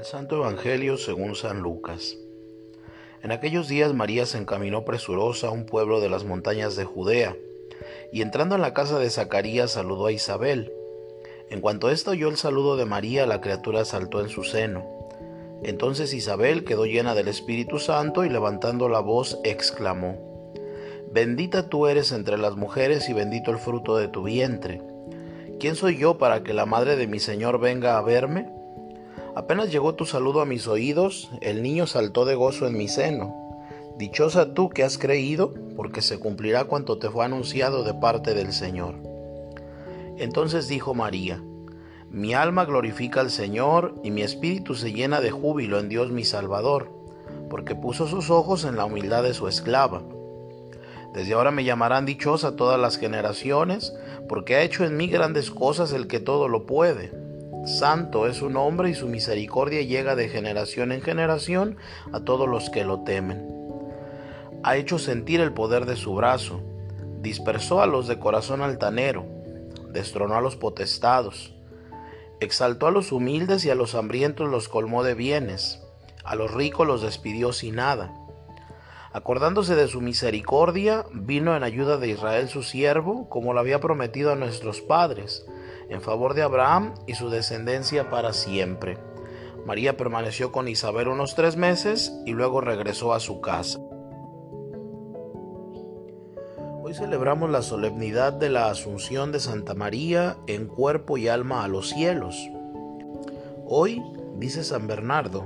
Del Santo Evangelio según San Lucas. En aquellos días María se encaminó presurosa a un pueblo de las montañas de Judea, y entrando en la casa de Zacarías saludó a Isabel. En cuanto ésta oyó el saludo de María, la criatura saltó en su seno. Entonces Isabel quedó llena del Espíritu Santo y levantando la voz exclamó, Bendita tú eres entre las mujeres y bendito el fruto de tu vientre. ¿Quién soy yo para que la madre de mi Señor venga a verme? Apenas llegó tu saludo a mis oídos, el niño saltó de gozo en mi seno. Dichosa tú que has creído, porque se cumplirá cuanto te fue anunciado de parte del Señor. Entonces dijo María, Mi alma glorifica al Señor, y mi espíritu se llena de júbilo en Dios mi Salvador, porque puso sus ojos en la humildad de su esclava. Desde ahora me llamarán dichosa todas las generaciones, porque ha hecho en mí grandes cosas el que todo lo puede. Santo es su nombre y su misericordia llega de generación en generación a todos los que lo temen. Ha hecho sentir el poder de su brazo, dispersó a los de corazón altanero, destronó a los potestados, exaltó a los humildes y a los hambrientos los colmó de bienes, a los ricos los despidió sin nada. Acordándose de su misericordia, vino en ayuda de Israel su siervo, como lo había prometido a nuestros padres, en favor de Abraham y su descendencia para siempre. María permaneció con Isabel unos tres meses y luego regresó a su casa. Hoy celebramos la solemnidad de la Asunción de Santa María en cuerpo y alma a los cielos. Hoy, dice San Bernardo,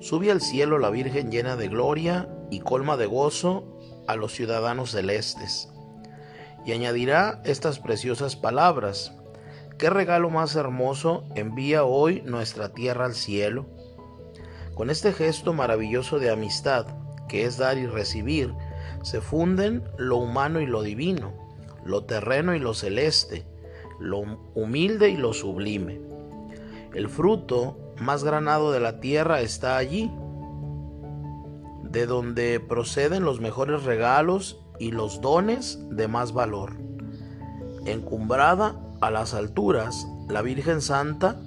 sube al cielo la Virgen llena de gloria y colma de gozo a los ciudadanos celestes. Y añadirá estas preciosas palabras, ¿Qué regalo más hermoso envía hoy nuestra tierra al cielo? Con este gesto maravilloso de amistad, que es dar y recibir, se funden lo humano y lo divino, lo terreno y lo celeste, lo humilde y lo sublime. El fruto más granado de la tierra está allí, de donde proceden los mejores regalos y los dones de más valor. Encumbrada a las alturas, la Virgen Santa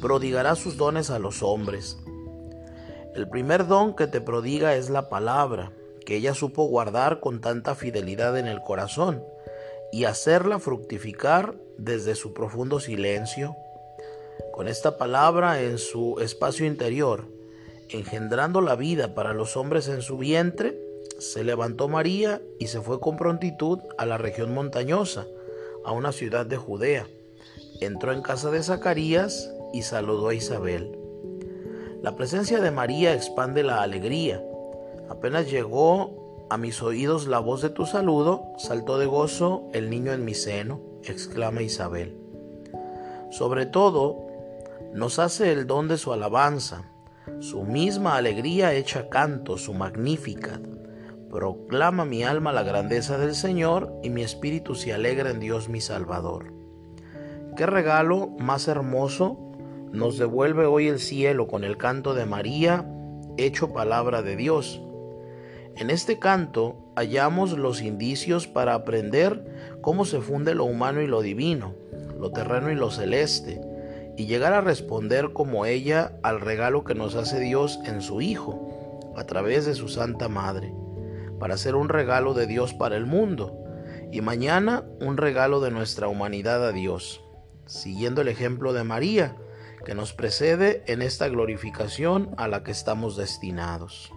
prodigará sus dones a los hombres. El primer don que te prodiga es la palabra, que ella supo guardar con tanta fidelidad en el corazón y hacerla fructificar desde su profundo silencio. Con esta palabra en su espacio interior, engendrando la vida para los hombres en su vientre, se levantó María y se fue con prontitud a la región montañosa, a una ciudad de Judea. Entró en casa de Zacarías y saludó a Isabel. La presencia de María expande la alegría. Apenas llegó a mis oídos la voz de tu saludo, saltó de gozo el niño en mi seno, exclama Isabel. Sobre todo, nos hace el don de su alabanza, su misma alegría hecha canto, su magnífica. Proclama mi alma la grandeza del Señor y mi espíritu se alegra en Dios mi Salvador. Qué regalo más hermoso nos devuelve hoy el cielo con el canto de María, hecho palabra de Dios. En este canto hallamos los indicios para aprender cómo se funde lo humano y lo divino, lo terreno y lo celeste, y llegar a responder como ella al regalo que nos hace Dios en su Hijo, a través de su Santa Madre para ser un regalo de Dios para el mundo y mañana un regalo de nuestra humanidad a Dios, siguiendo el ejemplo de María, que nos precede en esta glorificación a la que estamos destinados.